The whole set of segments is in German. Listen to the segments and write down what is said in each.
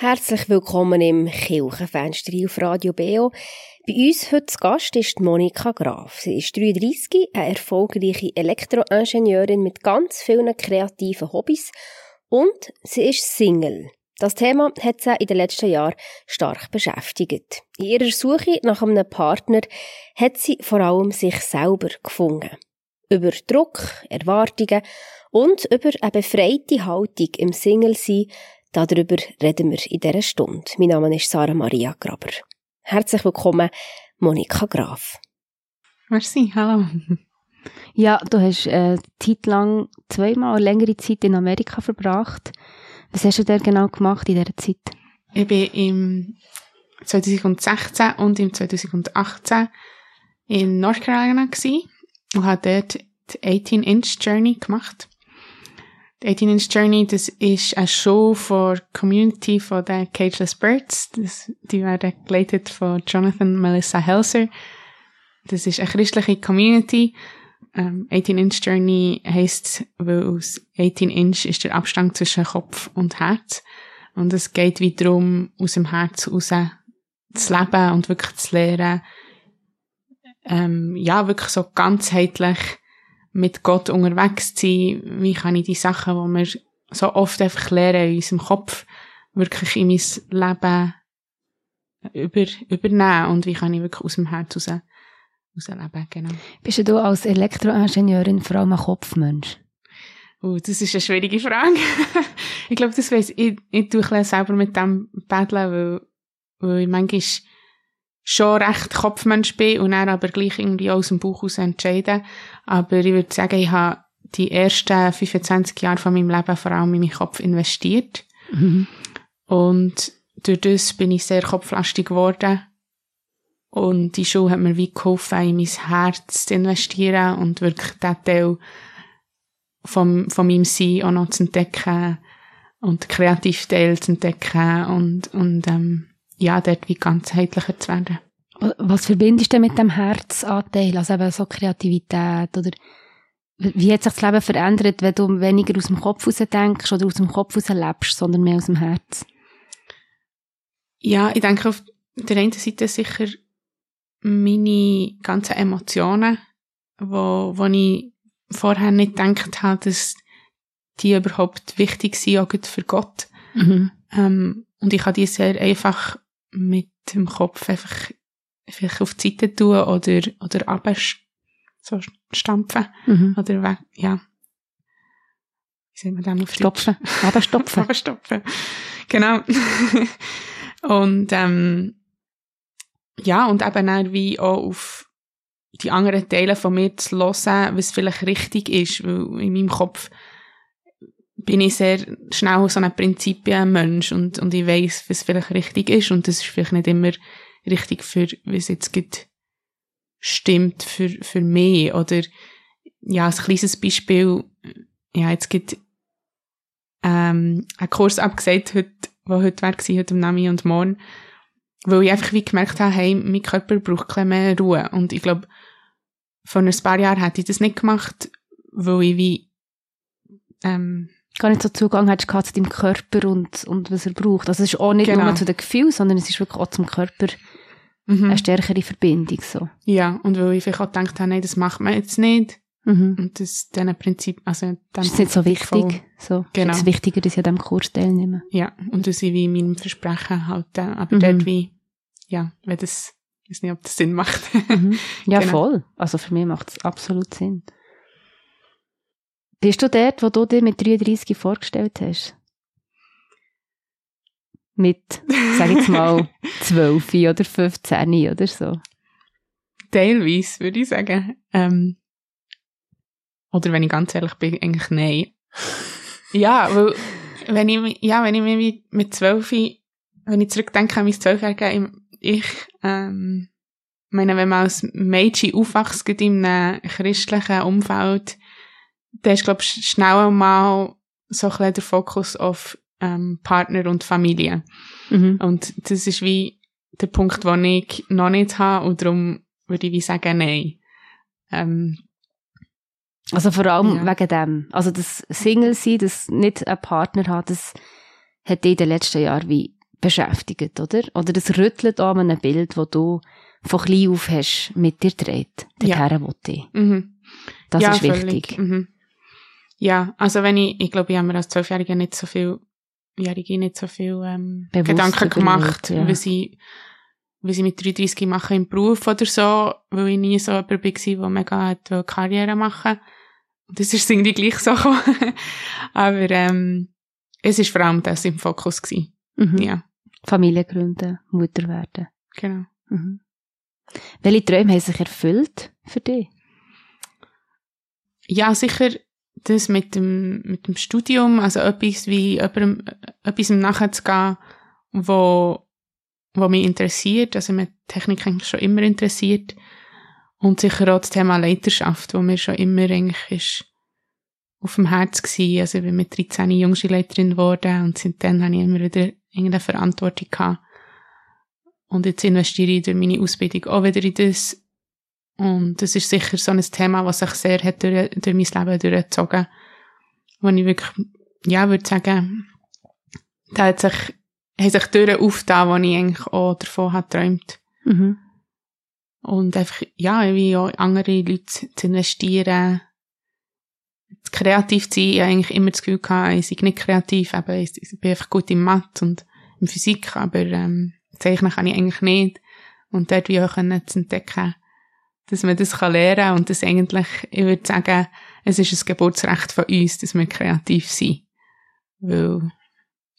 Herzlich willkommen im Kirchenfenster auf Radio Beo. Bei uns heute zu Gast ist Monika Graf. Sie ist 33, eine erfolgreiche Elektroingenieurin mit ganz vielen kreativen Hobbys und sie ist Single. Das Thema hat sie in den letzten Jahren stark beschäftigt. In ihrer Suche nach einem Partner hat sie vor allem sich selber gefunden. Über Druck, Erwartungen und über eine befreite Haltung im Single-Sein Darüber reden wir in dieser Stunde. Mein Name ist Sarah Maria Graber. Herzlich willkommen, Monika Graf. Merci, hallo. Ja, du hast äh, Zeit lang, zweimal längere Zeit in Amerika verbracht. Was hast du da genau gemacht in dieser Zeit? Ich bin im 2016 und im 2018 in North Carolina und habe dort die 18-Inch-Journey gemacht. Die 18 Inch Journey, das ist eine Show für die Community von den Cageless Birds. Das, die werden geleitet von Jonathan Melissa Helser. Das ist eine christliche Community. Ähm, 18 Inch Journey heisst, weil aus 18 Inch ist der Abstand zwischen Kopf und Herz. Und es geht wie darum, aus dem Herz raus zu leben und wirklich zu lernen, ähm, ja, wirklich so ganzheitlich mit Gott unterwegs zu sein, wie kann ich die Sachen, die wir so oft einfach lernen in unserem Kopf, wirklich in mein Leben über, übernehmen und wie kann ich wirklich aus dem Herz raus, rausleben, genau. Bist du als Elektroingenieurin vor allem ein Kopfmensch? Oh, das ist eine schwierige Frage. ich glaube, das weiss ich, ich tue selber mit dem Paddeln, weil, weil ich manchmal schon recht Kopfmensch bin und dann aber gleich irgendwie aus dem Bauch aus entscheiden. Aber ich würde sagen, ich habe die ersten 25 Jahre von meinem Leben vor allem in meinen Kopf investiert. Mhm. Und durch das bin ich sehr kopflastig geworden. Und die Schule hat mir wie geholfen, in mein Herz zu investieren und wirklich den Teil vom, von meinem Sein auch noch zu entdecken und Kreativteil zu entdecken und, und ähm, ja, dort wie ganzheitlicher zu werden. Was verbindest du mit dem Herzanteil? Also eben so Kreativität oder wie hat sich das Leben verändert, wenn du weniger aus dem Kopf heraus denkst oder aus dem Kopf heraus lebst, sondern mehr aus dem Herz? Ja, ich denke auf der einen Seite sicher meine ganzen Emotionen, wo, wo ich vorher nicht gedacht habe, dass die überhaupt wichtig sind, auch für Gott. Mhm. Ähm, und ich habe die sehr einfach mit dem Kopf einfach vielleicht auf die Seite tun oder, oder runter so stampfen. Mhm. Oder weg, ja. Wie sehen wir dann auf Stopfen. Runterstopfen. Runterstopfen. genau. und, ähm, ja, und eben auch wie auch auf die anderen Teile von mir zu hören, was vielleicht richtig ist, weil in meinem Kopf bin ich sehr schnell so ein Prinzipienmensch und, und ich weiss, was vielleicht richtig ist und das ist vielleicht nicht immer richtig für, wie es jetzt gibt, stimmt für, für mich. Oder ja, ein kleines Beispiel, ja, jetzt gibt ähm, ein Kurs abgesagt, heute, wo heute war, heute am Nami und morgen, weil ich einfach wie gemerkt habe, hey, mein Körper braucht ein mehr Ruhe. Und ich glaube, vor ein paar Jahren hätte ich das nicht gemacht, weil ich wie ähm, gar nicht so Zugang hast zu deinem Körper und, und was er braucht. Also es ist auch nicht genau. nur zu den Gefühlen, sondern es ist wirklich auch zum Körper mhm. eine stärkere Verbindung. So. Ja, und weil ich vielleicht auch gedacht habe, nein, das macht man jetzt nicht. Mhm. Und das diesen Prinzip, also das ist nicht so wichtig. So. Genau. Es ist wichtiger, dass ich an diesem Kurs teilnehme. Ja, und dass ich wie meinem Versprechen halte. Aber mhm. dort wie, ja, wenn das, ich weiß nicht, ob das Sinn macht. Mhm. Ja, genau. voll. Also für mich macht es absolut Sinn. Bist du dort, wo du dir mit 33 vorgestellt hast? Mit, sag ich jetzt mal, 12 oder 15 oder so? Teilweise, würde ich sagen. Ähm, oder wenn ich ganz ehrlich bin, eigentlich nein. ja, weil, wenn ich, ja, wenn ich mir mit 12, wenn ich zurückdenke an mein 12-Jährige, ich, ähm, meine, wenn man als Mädchen aufwächst, in einem christlichen Umfeld, da ist, glaube ich, schnell mal so ein bisschen der Fokus auf ähm, Partner und Familie. Mhm. Und das ist wie der Punkt, den ich noch nicht habe und darum würde ich wie sagen, nein. Ähm, also vor allem ja. wegen dem. Also das Single sein, das nicht einen Partner hat, das hat in den letzten Jahren wie beschäftigt, oder? Oder das rüttelt an einem Bild, das du von klein auf hast mit dir dreht. Ja. Dorthin will ich. Mhm. Das ja, ist wichtig. Mhm. Ja, also wenn ich, ich glaube, ich habe mir als Zwölfjährige nicht so viel, Jährige nicht so viel ähm, Bewusst Gedanken gemacht, ja. wie sie, wie sie mit 33 machen im Beruf oder so, weil ich nie so jemand war, der mega hat wollte Karriere machen. Und das ist irgendwie gleich so gekommen. Aber ähm, es ist vor allem das im Fokus gewesen. Mhm. Ja, Familie gründen, Mutter werden. genau. Mhm. Welche Träume haben sich erfüllt für dich? Ja, sicher das mit dem, mit dem Studium, also etwas wie etwas nachzugehen, wo, wo mich interessiert, also mich Technik eigentlich schon immer interessiert und sicher auch das Thema Leiterschaft, wo mir schon immer eigentlich ist auf dem Herz gewesen. Also ich bin mit 13 Jungschulleiterin geworden und seitdem habe ich immer wieder irgendeine Verantwortung gehabt. Und jetzt investiere ich durch meine Ausbildung auch wieder in das. Und das ist sicher so ein Thema, was sich sehr hat durch, durch mein Leben durchgezogen. Wo ich wirklich, ja, würde sagen, da hat sich, hat sich Türen aufgetan, wo ich eigentlich auch davon habe geträumt. Mhm. Und einfach, ja, wie auch andere Leute zu investieren, kreativ zu sein. Ich habe eigentlich immer das Gefühl gehabt, ich sei nicht kreativ, aber ich, ich bin einfach gut in Mathe und in Physik, aber ähm, zeichnen kann ich eigentlich nicht. Und dort wie auch können zu entdecken, dass man das kann lernen kann und das eigentlich, ich würde sagen, es ist ein Geburtsrecht von uns, dass wir kreativ sind. Weil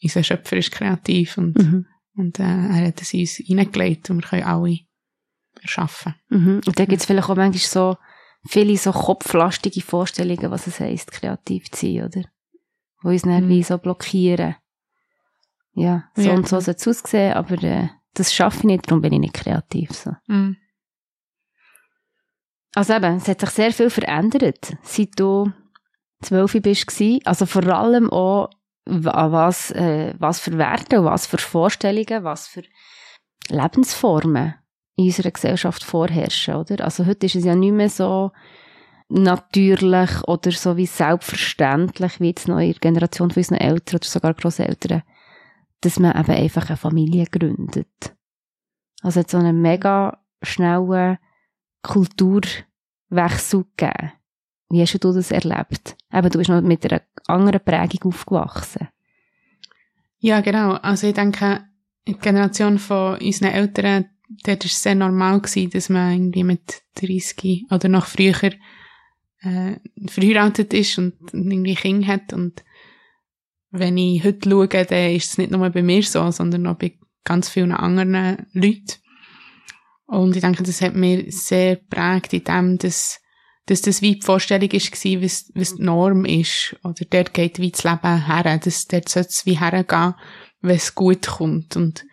unser Schöpfer ist kreativ und, Mhm. und äh, er hat es uns hineingelegt und wir können alle erschaffen. Mhm. Und da gibt es vielleicht auch manchmal so viele so kopflastige Vorstellungen, was es heisst, kreativ zu sein, oder? Wo uns dann Mhm. wie so blockieren. Ja, so Ja. und so soll es aussehen, aber äh, das schaffe ich nicht, darum bin ich nicht kreativ. So. Mhm. Also eben, es hat sich sehr viel verändert, seit du zwölf bist. Also vor allem auch, wa- was, äh, was für Werte, was für Vorstellungen, was für Lebensformen in unserer Gesellschaft vorherrschen, oder? Also heute ist es ja nicht mehr so natürlich oder so wie selbstverständlich, wie jetzt noch in Generation von unseren Eltern oder sogar Grosseltern, dass man eben einfach eine Familie gründet. Also hat so einen mega schnellen Kulturwechsel gegeben. Wie hast du das erlebt? Eben, du bist noch mit einer anderen Prägung aufgewachsen. Ja, genau. Also ich denke, in der Generation von unseren Eltern, dort war es sehr normal, gewesen, dass man irgendwie mit 30 oder noch früher äh, verheiratet ist und irgendwie Kinder hat. Und wenn ich heute schaue, dann ist es nicht nur bei mir so, sondern auch bei ganz vielen anderen Leuten. Und ich denke, das hat mir sehr geprägt in dem, dass, dass das wie die Vorstellung ist, war, was, was die Norm ist. Oder dort geht wie das Leben her. Das, dort sollte es wie hergehen, wenn es gut kommt. Und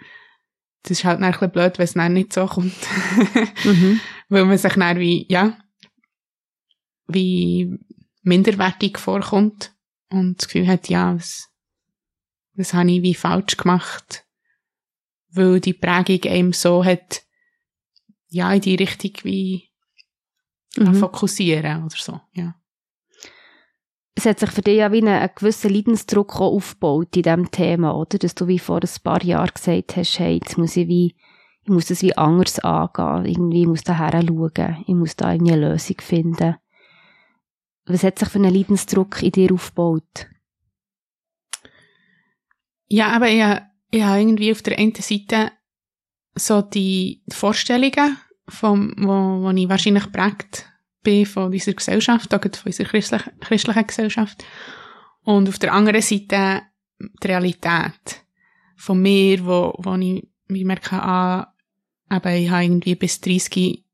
das ist halt dann ein bisschen blöd, wenn es dann nicht so kommt. Mhm. Weil man sich dann wie, ja, wie minderwertig vorkommt und das Gefühl hat, ja, was, was habe ich wie falsch gemacht, weil die Prägung einem so hat, ja, in die Richtung wie Mhm. fokussieren oder so, ja. es hat sich für dich ja wie einen, einen gewissen Leidensdruck auch aufgebaut in diesem Thema, oder? Dass du wie vor ein paar Jahren gesagt hast, hey, jetzt muss ich wie, ich muss das wie anders angehen, irgendwie, ich muss da schauen, ich muss da irgendwie eine Lösung finden. Was hat sich für einen Leidensdruck in dir aufgebaut? Ja, aber ich, ich habe irgendwie auf der einen Seite so die Vorstellungen, vom, wo, wo ich wahrscheinlich geprägt bin von dieser Gesellschaft, auch von unserer christlichen, christlichen Gesellschaft. Und auf der anderen Seite die Realität von mir, wo, wo ich, ich merke, ah, eben, ich habe irgendwie bis 30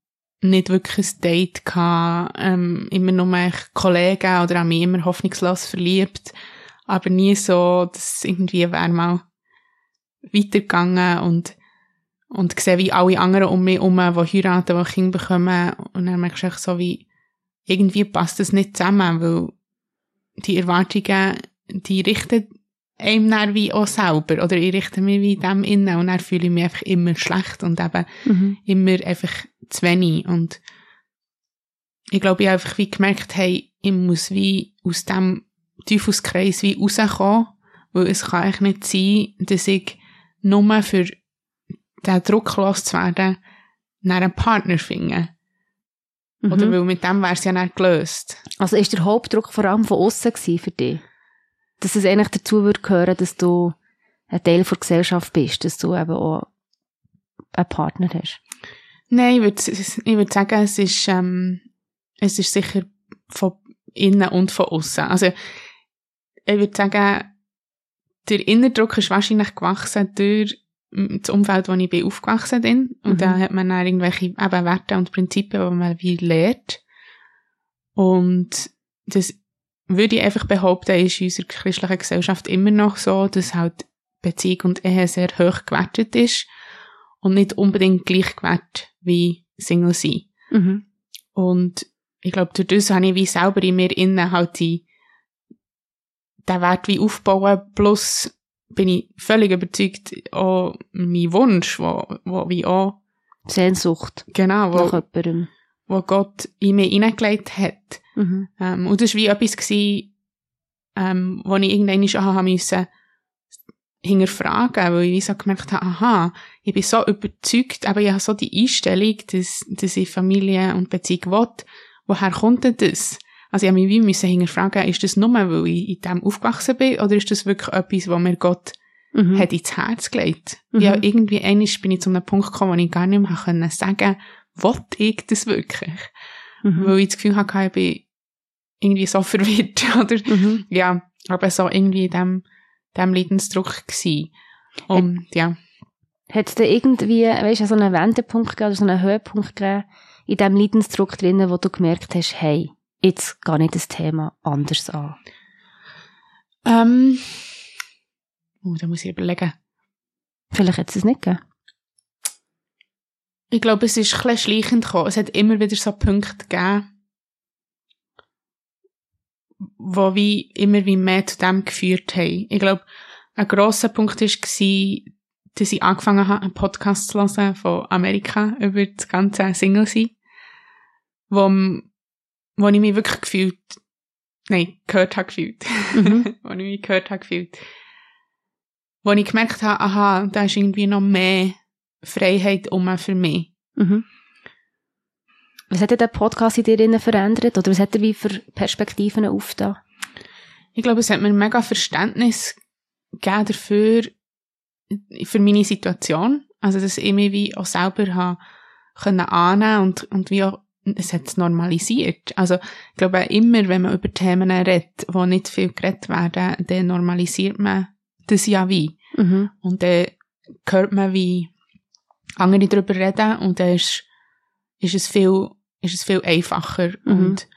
nicht wirklich ein Date gehabt, ähm, immer nur Kollegen oder auch mich immer hoffnungslos verliebt, aber nie so, dass irgendwie wäre mal weitergegangen und und sehe, wie alle anderen um mich herum, die heiraten, die Kinder bekommen. Und dann merkst du so, wie irgendwie passt das nicht zusammen, weil die Erwartungen, die richten einem dann wie auch selber. Oder ich richte mich wie dem innen und dann fühle ich mich einfach immer schlecht und eben Mhm. immer einfach zu wenig. Und ich glaube, ich habe einfach wie gemerkt, hey, ich muss wie aus dem Teufelskreis wie rauskommen, weil es kann eigentlich nicht sein, dass ich nur für den Druck loszuwerden, nach einem Partner finden. Mhm. Oder weil mit dem wäre es ja nicht gelöst. Also ist der Hauptdruck vor allem von außen für dich? Dass es eigentlich dazu würde gehören, dass du ein Teil der Gesellschaft bist, dass du eben auch einen Partner hast. Nein, ich würde, ich würde sagen, es ist, ähm, es ist sicher von innen und von außen. Also, ich würde sagen, der Innerdruck ist wahrscheinlich gewachsen durch das Umfeld, wo ich bin aufgewachsen bin. Und Mhm. da hat man dann irgendwelche eben Werte und Prinzipien, die man wie lernt. Und das würde ich einfach behaupten, ist in unserer christlichen Gesellschaft immer noch so, dass halt Beziehung und Ehe sehr hoch gewertet ist und nicht unbedingt gleich gewertet wie Single sein. Mhm. Und ich glaube, durch das habe ich wie selber in mir innen halt die, den Wert wie aufbauen, plus bin ich völlig überzeugt, auch mein Wunsch, wo, wo wie auch, Sehnsucht genau, nach wo, jemandem. wo Gott in mir hineingelegt hat. Mhm. Ähm, und das war wie etwas, gewesen, ähm, wo ich irgendwann haben müssen hinterfragen, weil ich so gemerkt habe, aha, ich bin so überzeugt, aber ich habe so die Einstellung, dass, dass ich Familie und Beziehung will. Woher kommt denn das? Also ich habe mich wie müssen hinterfragen, ist das nur, weil ich in dem aufgewachsen bin, oder ist das wirklich etwas, was mir Gott Mhm. hat ins Herz gelegt? Mhm. Ja, irgendwie einmal bin ich zu einem Punkt gekommen, wo ich gar nicht mehr können sagen will ich das wirklich? Mhm. Weil ich das Gefühl hatte, ich bin irgendwie so verwirrt, oder? Mhm. ja, aber so irgendwie in dem, dem Leidensdruck gsi. Und, ja. Hat es da irgendwie, weißt du, so einen Wendepunkt gegeben oder so einen Höhepunkt gegeben in diesem Leidensdruck drinnen, wo du gemerkt hast, hey, jetzt gehe ich das Thema anders an? Ähm, oh, da muss ich überlegen. Vielleicht hat es es nicht gegeben. Ich glaube, es ist ein bisschen schleichend gekommen. Es hat immer wieder so Punkte gegeben, wo wie immer wie mehr zu dem geführt haben. Ich glaube, ein grosser Punkt war, dass ich angefangen habe, einen Podcast zu hören von Amerika über das ganze Single sein, wo, wo ich mich wirklich gefühlt, nein, gehört habe gefühlt, Mhm. wo ich mich gehört habe gefühlt, wo ich gemerkt habe, aha, da ist irgendwie noch mehr Freiheit um für mich. Mhm. Was hat der Podcast in dir verändert? Oder was hat er wie für Perspektiven aufgetan? Ich glaube, es hat mir mega Verständnis gegeben dafür, für meine Situation. Also, dass ich mich wie auch selber habe können annehmen und, und wie auch, es hat es normalisiert. Also, ich glaube, immer, wenn man über Themen redet, die nicht viel geredet werden, dann normalisiert man das ja wie. Mhm. Und dann hört man, wie andere darüber reden und dann ist, ist es viel, ist es viel einfacher. Mhm. Und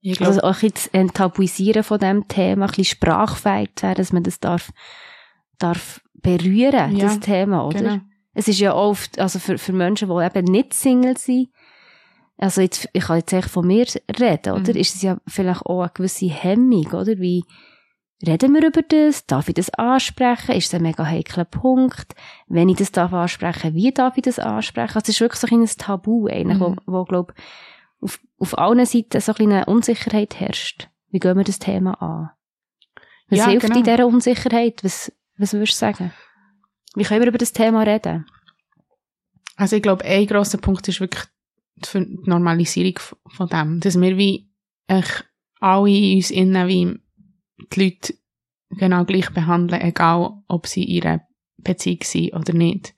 ich glaube, Also auch jetzt enttabuisieren von dem Thema, ein bisschen sprachfähig zu werden, dass man das darf, darf berühren, Ja, das Thema, oder? genau. Es ist ja oft, also für, für Menschen, die eben nicht Single sind, also jetzt, ich kann jetzt echt von mir reden, oder? Mhm. Ist es ja vielleicht auch eine gewisse Hemmung, oder? Wie reden wir über das? Darf ich das ansprechen? Ist es ein mega heikler Punkt? Wenn ich das darf ansprechen, wie darf ich das ansprechen? Also es ist wirklich so ein kleines Tabu eigentlich, Mhm. wo, wo glaub, auf, auf allen Seiten so ein eine Unsicherheit herrscht. Wie gehen wir das Thema an? Was Ja, hilft genau. in dieser Unsicherheit? Was, was würdest du sagen? Wie können wir über das Thema reden? Also ich glaube, ein grosser Punkt ist wirklich die Normalisierung von dem. Dass wir wie echt alle in uns innen wie die Leute genau gleich behandeln, egal ob sie in ihrer Beziehung sind oder nicht.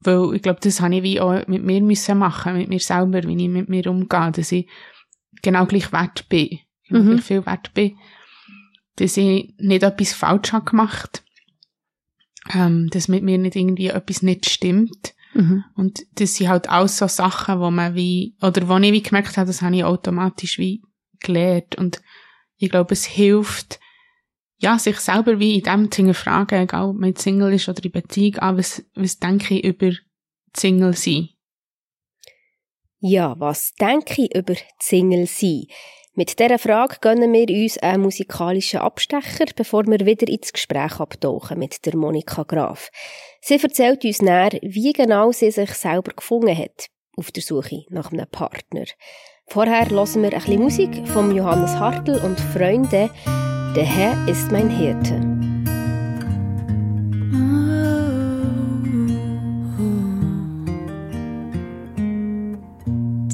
Weil ich glaube, das habe ich wie auch mit mir müssen machen, mit mir selber, wie ich mit mir umgehe, dass ich genau gleich wert bin, genau Mhm. viel wert bin, dass ich nicht etwas falsch habe gemacht, ähm, dass mit mir nicht irgendwie etwas nicht stimmt. Mhm. Und das sind halt alles so Sachen, wo man wie, oder wo ich wie gemerkt habe, das habe ich automatisch wie gelernt. Und ich glaube, es hilft, ja, sich selber wie in dem zu fragen, egal ob man jetzt Single ist oder in Beziehung, ah, was, was denke ich über Single sein? Ja, was denke ich über Single sein? Mit dieser Frage gönnen wir uns einen musikalischen Abstecher, bevor wir wieder ins Gespräch abtauchen mit der Monika Graf. Sie erzählt uns näher, wie genau sie sich selber gefunden hat auf der Suche nach einem Partner. Vorher hören wir ein bisschen Musik von Johannes Hartl und Freunde. Der Herr ist mein Hirte.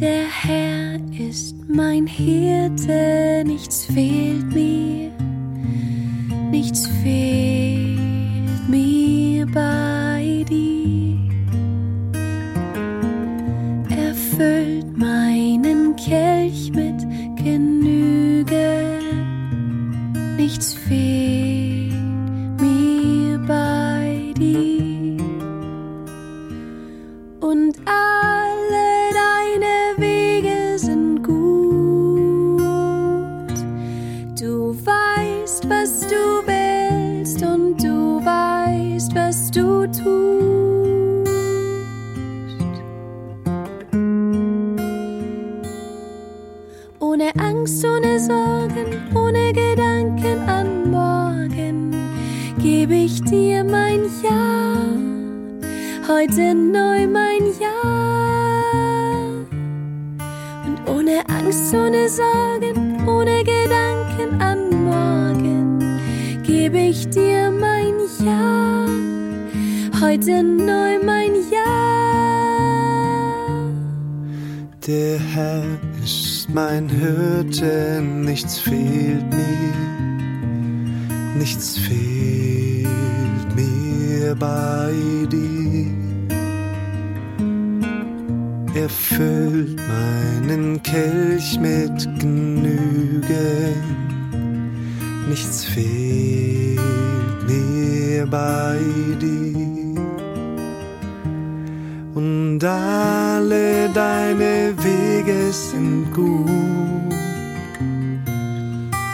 Der Herr ist mein Hirte, nichts fehlt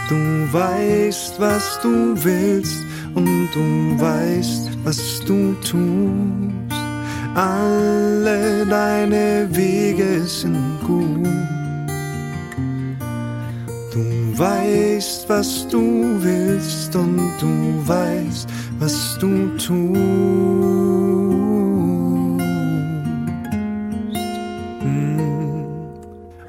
Du weißt, was du willst und du weißt, was du tust. Alle deine Wege sind gut. Du weißt, was du willst und du weißt, was du tust. Mm.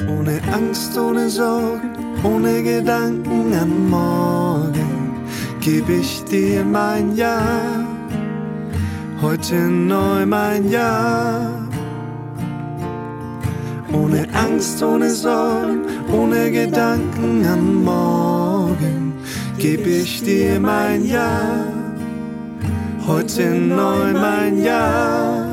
Ohne Angst, ohne Sorgen, ohne Gedanken an morgen, geb ich dir mein Ja. Heute neu mein Ja. Ohne Angst, ohne Sorgen, ohne Gedanken an morgen, geb ich dir mein Ja. Heute neu mein Ja.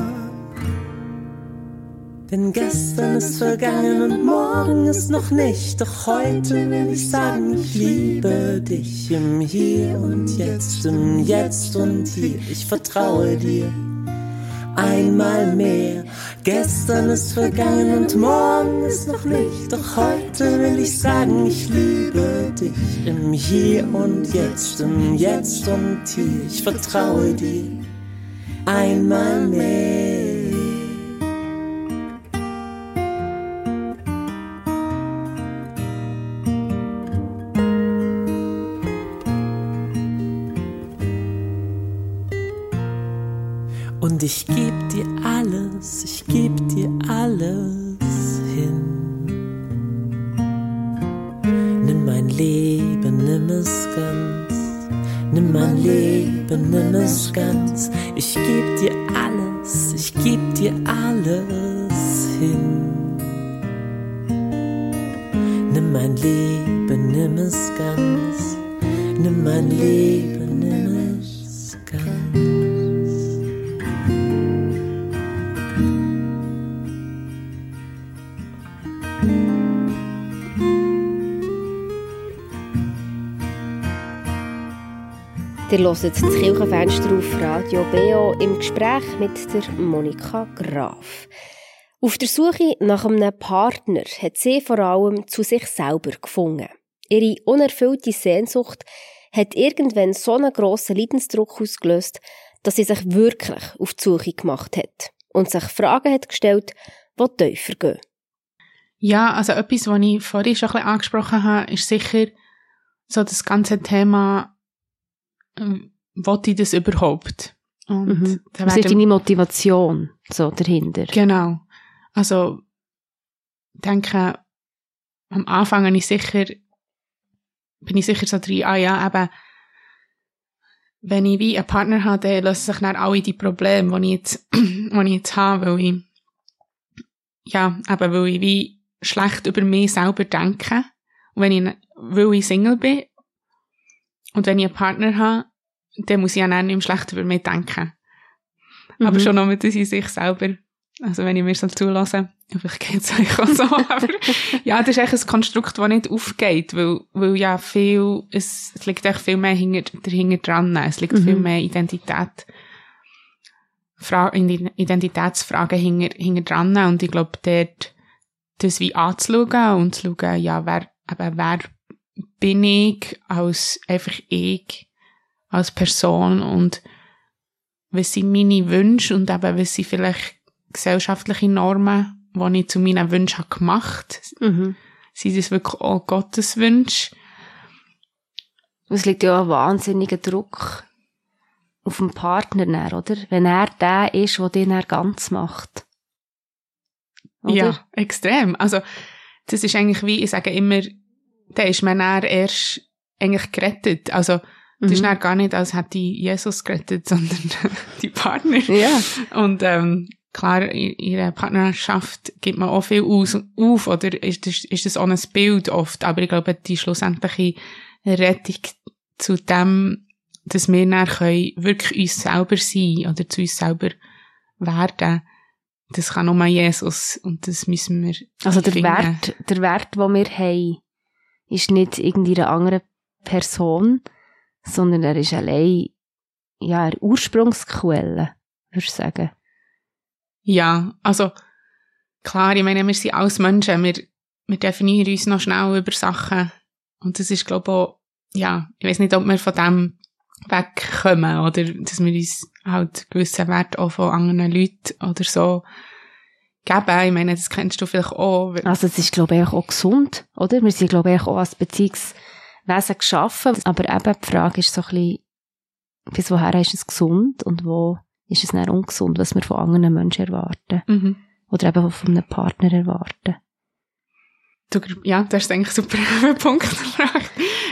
Denn gestern ist vergangen und morgen ist noch nicht. Doch heute will ich sagen, ich liebe dich im Hier und Jetzt, im Jetzt und Hier. Ich vertraue dir einmal mehr. Gestern ist vergangen und morgen ist noch nicht. Doch heute will ich sagen, ich liebe dich im Hier und Jetzt, im Jetzt und Hier. Ich vertraue dir einmal mehr. Geb dir alles hin. Nimm mein Leben, nimm es ganz. Nimm mein Leben, Ihr hört das Kirchenfenster auf Radio BO im Gespräch mit der Monika Graf. Auf der Suche nach einem Partner hat sie vor allem zu sich selber gefunden. Ihre unerfüllte Sehnsucht hat irgendwann so einen grossen Leidensdruck ausgelöst, dass sie sich wirklich auf die Suche gemacht hat und sich Fragen hat gestellt, die tiefer gehen. Ja, also etwas, was ich vorhin schon ein bisschen angesprochen habe, ist sicher so das ganze Thema, ähm, wollte ich das überhaupt? Und Mhm. Was ist deine Motivation so dahinter? Genau. Also, ich denke, am Anfang bin ich sicher, bin ich sicher so drin, ah ja, eben, wenn ich wie einen Partner habe, dann lösen sich dann alle die Probleme, die ich jetzt, die ich jetzt habe, weil ich, ja, eben, weil ich wie schlecht über mich selber denke. Und wenn ich, weil ich Single bin, und wenn ich einen Partner habe, dann muss ich ja dann nicht mehr schlecht über mich denken. Aber Mhm. schon noch mit sich selber, also wenn ich mir so zulasse, vielleicht geht es euch auch so, aber ja, das ist echt ein Konstrukt, das nicht aufgeht, weil, weil ja viel, es, es liegt echt viel mehr hinter, dahinter dran, es liegt Mhm. viel mehr Identität, Fra Identitätsfragen hinter, hinter dran und ich glaube, dort das wie anzuschauen und zu schauen, ja, wer, eben, wer bin ich als einfach ich, als Person und was sind meine Wünsche und eben, was sind vielleicht gesellschaftliche Normen, die ich zu meinen Wünschen habe gemacht Mhm. Sind das wirklich auch Gottes Wünsche? Es liegt ja ein wahnsinniger Druck auf den Partner, dann, oder? Wenn er der ist, der den dann ganz macht. Oder? Ja, extrem. Also, das ist eigentlich wie, ich sage immer, da ist man dann erst eigentlich gerettet. Also, das ist Mhm. dann gar nicht, als hätte Jesus gerettet, sondern die Partner. Ja. Und ähm, klar, in ihrer Partnerschaft gibt man auch viel aus, auf, oder ist das, ist das auch ein Bild oft, aber ich glaube, die schlussendliche Rettung zu dem, dass wir dann können wirklich uns selber sein oder zu uns selber werden, das kann nur Jesus und das müssen wir Also der finden. Wert, der Wert, den wir haben, ist nicht irgendeine andere Person, sondern er ist allein, ja, eine Ursprungsquelle, würde ich sagen. Ja, also klar, ich meine, wir sind alles Menschen, wir, wir definieren uns noch schnell über Sachen und das ist glaube ich auch, ja, ich weiß nicht, ob wir von dem wegkommen oder dass wir uns halt gewissen Wert auch von anderen Leuten oder so geben. Ich meine, das kennst du vielleicht auch. Also es ist, glaube ich, auch gesund, oder? Wir sind, glaube ich, auch als Beziehungswesen geschaffen, aber eben die Frage ist so ein bisschen, bis woher ist es gesund und wo ist es dann ungesund, was wir von anderen Menschen erwarten Mhm. oder eben von einem Partner erwarten. Du, ja, du hast eigentlich super einen Punkt.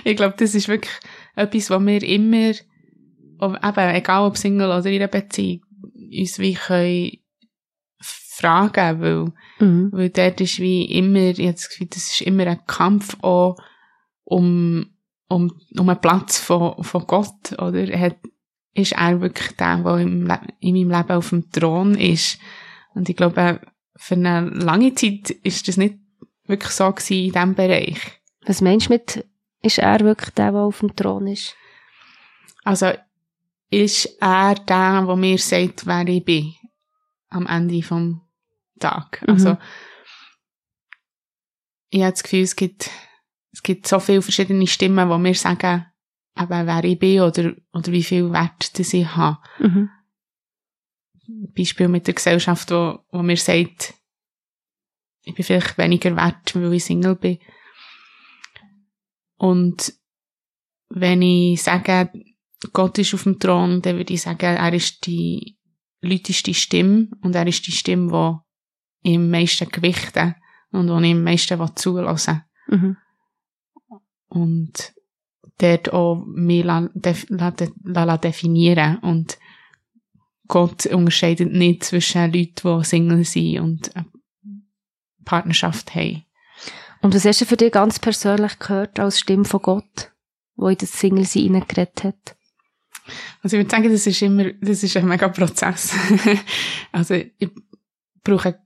Ich glaube, das ist wirklich etwas, was wir immer, eben, egal ob Single oder in einer Beziehung, uns wie können fragen, weil, Mhm. weil dort ist wie immer, ich habe das Gefühl, das ist immer ein Kampf auch um, um, um einen Platz von, von Gott, oder? Hat, ist er wirklich der, der im Le in meinem Leben auf dem Thron ist? Und ich glaube, für eine lange Zeit ist das nicht wirklich so gewesen in diesem Bereich. Was meinst du mit, ist er wirklich der, der auf dem Thron ist? Also, ist er der, der mir sagt, wer ich bin? Am Ende vom Tag. Mhm. Also, ich habe das Gefühl, es gibt, es gibt so viele verschiedene Stimmen, die mir sagen, eben, wer ich bin oder, oder wie viel Wert das ich habe. Mhm. Beispiel mit der Gesellschaft, wo, wo mir sagt, ich bin vielleicht weniger wert, weil ich Single bin. Und wenn ich sage, Gott ist auf dem Thron, dann würde ich sagen, er ist die lauteste Stimme und er ist die Stimme, die im meisten gewichte und die ich am meisten zulassen Mhm. und dort auch mich la, def, la, la, la definieren und Gott unterscheidet nicht zwischen Leuten, die Single sind und eine Partnerschaft haben. Und was hast du für dich ganz persönlich gehört als Stimme von Gott, wo in das Single-Sein hineingeredet hat? Also ich würde sagen, das ist immer, das ist ein mega Prozess. also ich brauche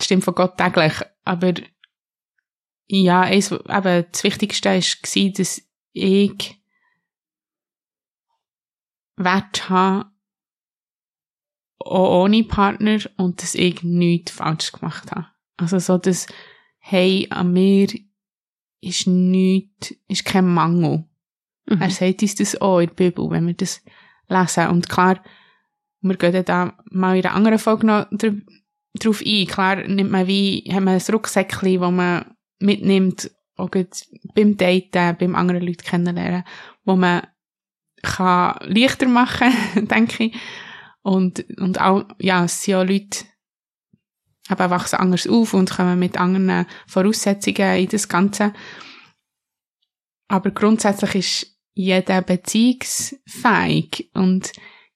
die Stimme von Gott täglich, aber ja, eins, eben, das Wichtigste war, dass ich Wert habe, auch ohne Partner und dass ich nichts falsch gemacht habe. Also so, dass, hey, an mir ist nichts, ist kein Mangel. Mhm. Er sagt uns das auch in der Bibel, wenn wir das lesen. Und klar, wir gehen da mal in einer anderen Folge noch dr- drauf ein. Klar nimmt man wie, haben wir ein Rucksäckchen, wo man mitnimmt, auch beim Daten, beim anderen Leute kennenlernen, wo man kann leichter machen, denke ich. Und, und auch, ja, es sind ja Leute, eben wachsen anders auf und kommen mit anderen Voraussetzungen in das Ganze. Aber grundsätzlich ist jeder beziehungsfähig und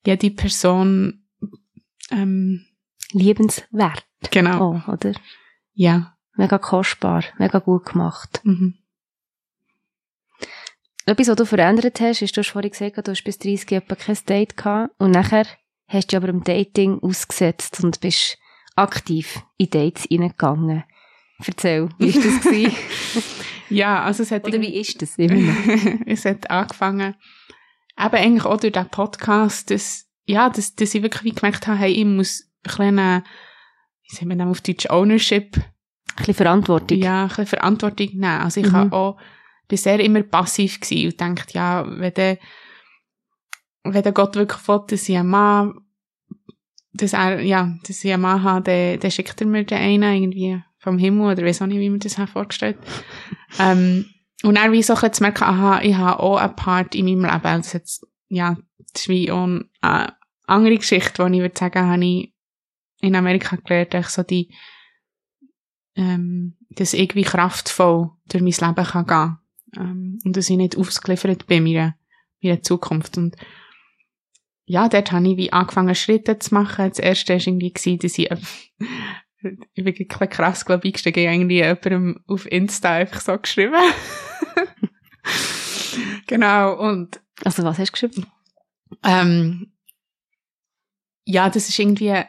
jede Person, ähm, Liebenswert. genau, Oh, oder? ja. Mega kostbar, mega gut gemacht. Mhm. Etwas, was du verändert hast, ist, du hast vorhin gesagt, du hast bis 30 etwa kein Date gehabt und nachher hast du aber im Dating ausgesetzt und bist aktiv in Dates reingegangen. Erzähl, wie ist das gewesen? Ja, also es hat, Oder wie ist das immer es hat angefangen, eben eigentlich auch durch den Podcast, dass, ja, dass, dass ich wirklich gemerkt habe, hey, ich muss ein kleine, wie sagen wir das auf Deutsch, Ownership, Ein bisschen Verantwortung. ja, ein bisschen Verantwortung nehmen. Also ich Mhm. habe auch, bin sehr immer passiv gewesen und denkt, ja, wenn der, wenn der Gott wirklich will, dass ich einen Mann dass er, ja, dass ich einen Mann habe, der, der schickt er mir den einen irgendwie vom Himmel oder weiß auch nicht, wie man das vorgestellt ähm, Und dann wie so ein zu merken, aha, ich habe auch einen Part in meinem Leben. Das, jetzt, ja, das ist wie auch eine andere Geschichte, die ich würde sagen, habe ich in Amerika gelernt, ich so die, ähm, dass ich irgendwie kraftvoll durch mein Leben kann gehen ähm, und dass ich nicht ausgeliefert bin meiner, meiner Zukunft. Und ja, dort habe ich wie angefangen, Schritte zu machen. Das erste war irgendwie, gewesen, dass ich, äh, ich bin wirklich krass, glaube ich, eingestiegen, irgendwie jemandem auf Insta einfach so geschrieben. genau, und Also was hast du geschrieben? ähm, ja, das ist irgendwie,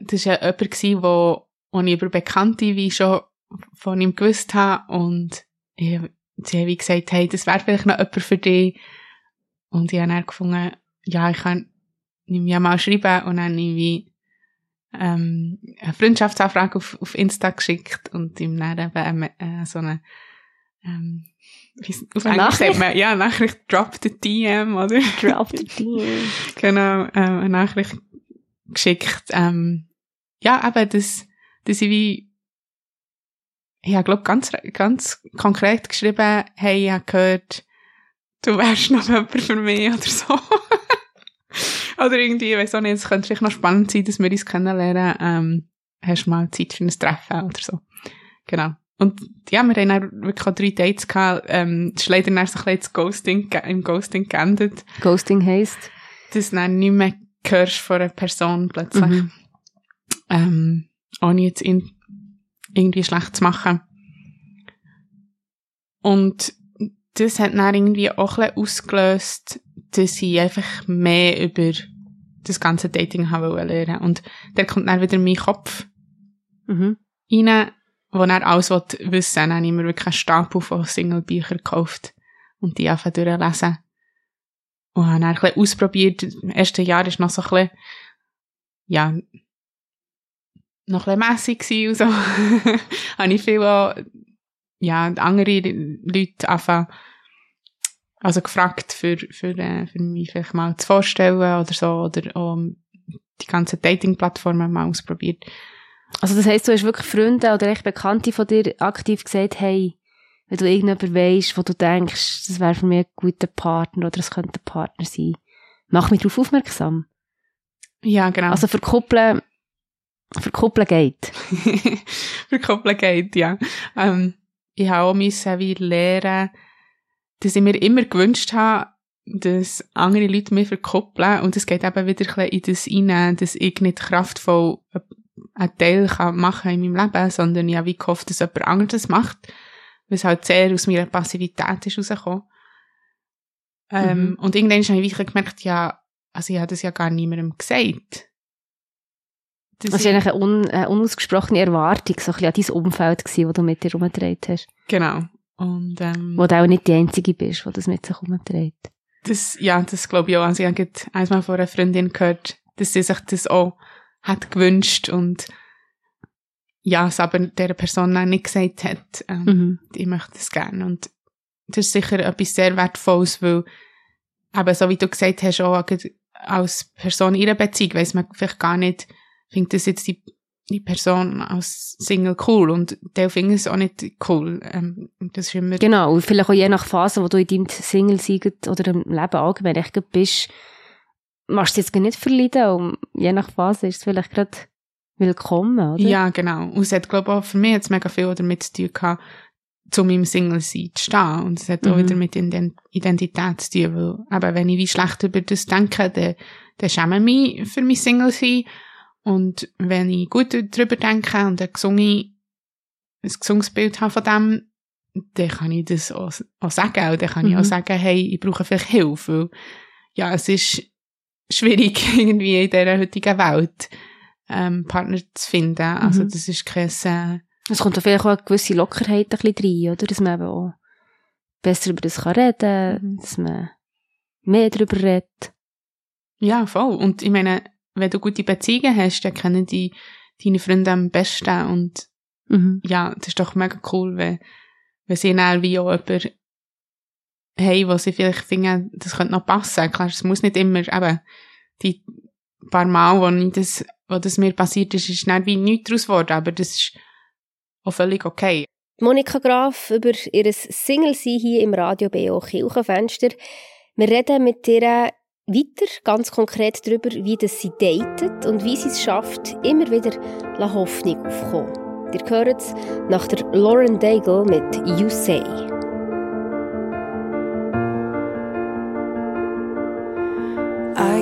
das war ja jemand gewesen, wo, wo ich über Bekannte wie schon von ihm gewusst habe und ich, sie haben wie gesagt, hey, das wäre vielleicht noch jemand für dich. Und ich habe dann gefunden, ja, ich kann ihm ja mal schreiben und dann irgendwie ähm, eine Freundschaftsanfrage auf, auf Insta geschickt und ihm dann eben äh, so eine ähm, auf Eine Nachricht? man, ja, Nachricht drop the DM, oder? Drop the DM. genau, ähm, eine Nachricht geschickt. Ähm, ja, eben, das, das ich wie, ich habe, glaub, ganz, ganz konkret geschrieben, hey, ich habe gehört, du wärst noch jemand für mich oder so. oder irgendwie, ich weiß auch nicht, es könnte vielleicht noch spannend sein, dass wir uns kennenlernen. Ähm, hast du mal Zeit für ein Treffen oder so. Genau. Und ja, wir haben dann wirklich auch drei Dates gehabt. Ähm, das ist leider dann so ein bisschen das Ghosting, im Ghosting geendet Ghosting heisst. dass dann nicht mehr hörst von einer Person plötzlich. Mhm. Ähm, ohne jetzt ihn irgendwie schlecht zu machen. Und das hat dann irgendwie auch ein bisschen ausgelöst, dass ich einfach mehr über das ganze Dating haben wollte lernen. Und da kommt dann wieder mein Kopf Mhm. rein, wo er alles wissen will. Dann habe ich mir wirklich einen Stapel von Single-Büchern gekauft und die einfach durchlesen. Und habe dann ein bisschen ausprobiert. Im ersten Jahr war noch so ein bisschen, ja, noch ein bisschen mässig und so. habe ich viel auch, ja, andere Leute einfach, also gefragt für, für, äh, für mich vielleicht mal zu vorstellen oder so, oder auch die ganzen Dating-Plattformen mal ausprobiert. Also das heisst, du hast wirklich Freunde oder echt Bekannte von dir aktiv gesagt, hey, wenn du irgendjemand weisst, wo du denkst, das wäre für mich ein guter Partner oder es könnte ein Partner sein, mach mich darauf aufmerksam. Ja, genau. Also verkuppeln, verkuppeln geht. für Koppeln geht, ja. Ähm, ich habe auch müssen wie lernen, dass ich mir immer gewünscht habe, dass andere Leute mich verkuppeln und es geht eben wieder ein bisschen in das rein, dass ich nicht kraftvoll einen Teil kann machen in meinem Leben, sondern ich habe wie gehofft, dass jemand anderes das macht, was halt sehr aus meiner Passivität ist rausgekommen. Ähm, Mhm. Und irgendwann habe ich wirklich gemerkt, ja, also ich habe das ja gar niemandem gesagt. Das war eigentlich eine, un, eine unausgesprochene Erwartung, so ein bisschen an dein Umfeld gewesen, wo du mit dir herumgedreht hast. Genau. Und, ähm, Wo du auch nicht die Einzige bist, die das mit sich herumdreht. das, ja, das glaube ich auch. Also ich habe einmal von einer Freundin gehört, dass sie sich das auch hat gewünscht und ja, es aber der Person auch nicht gesagt hat, ähm, Mhm. ich möchte das gerne. Und das ist sicher etwas sehr Wertvolles, weil aber so wie du gesagt hast, auch als Person in ihrer Beziehung weiss man vielleicht gar nicht, findet das jetzt die, die Person als Single cool und der findet es auch nicht cool. Ähm, das ist immer Genau, und vielleicht auch je nach Phase, wo du in deinem single sein oder im Leben allgemein echt bist, machst du es jetzt gar nicht verleiden und je nach Phase ist es vielleicht gerade willkommen, oder? Ja, genau. Und es hat, glaube ich, auch für mich jetzt mega viel damit zu tun gehabt, zu meinem Single-Sein zu stehen. Und es hat auch Mhm. wieder mit Ident- Identität zu tun, weil, aber wenn ich wie schlecht über das denke, dann, dann schäme ich mich für mein Single-Sein. Und wenn ich gut darüber denke und ein gesunge, ein gesundes Bild habe von dem, dann kann ich das auch, auch sagen. Und dann kann ich Mhm. auch sagen, hey, ich brauche vielleicht Hilfe. Weil, ja, es ist schwierig irgendwie in dieser heutigen Welt, ähm, Partner zu finden. Also, Mhm. das ist kein, äh, Es kommt auch vielleicht auch eine gewisse Lockerheit ein bisschen rein, oder? Dass man eben auch besser über das kann reden, Mhm. dass man mehr darüber redet. ja, voll. Und ich meine, wenn du gute Beziehungen hast, dann kennen die deine Freunde am besten. Und Mhm. ja, das ist doch mega cool, wenn, wenn sie dann wie auch jemanden haben, wo sie vielleicht finden, das könnte noch passen. Klar, es muss nicht immer, aber die, paar Mal, wo, ich das, wo das mir passiert ist, ist nicht wie nichts daraus geworden, aber das ist auch völlig okay. Monika Graf über ihr Single-Sein hier im Radio BO Kirchenfenster. Wir reden mit ihr weiter, ganz konkret darüber, wie das sie datet und wie sie es schafft, immer wieder Hoffnung aufzukommen. Ihr hört es nach der Lauren Daigle mit You Say.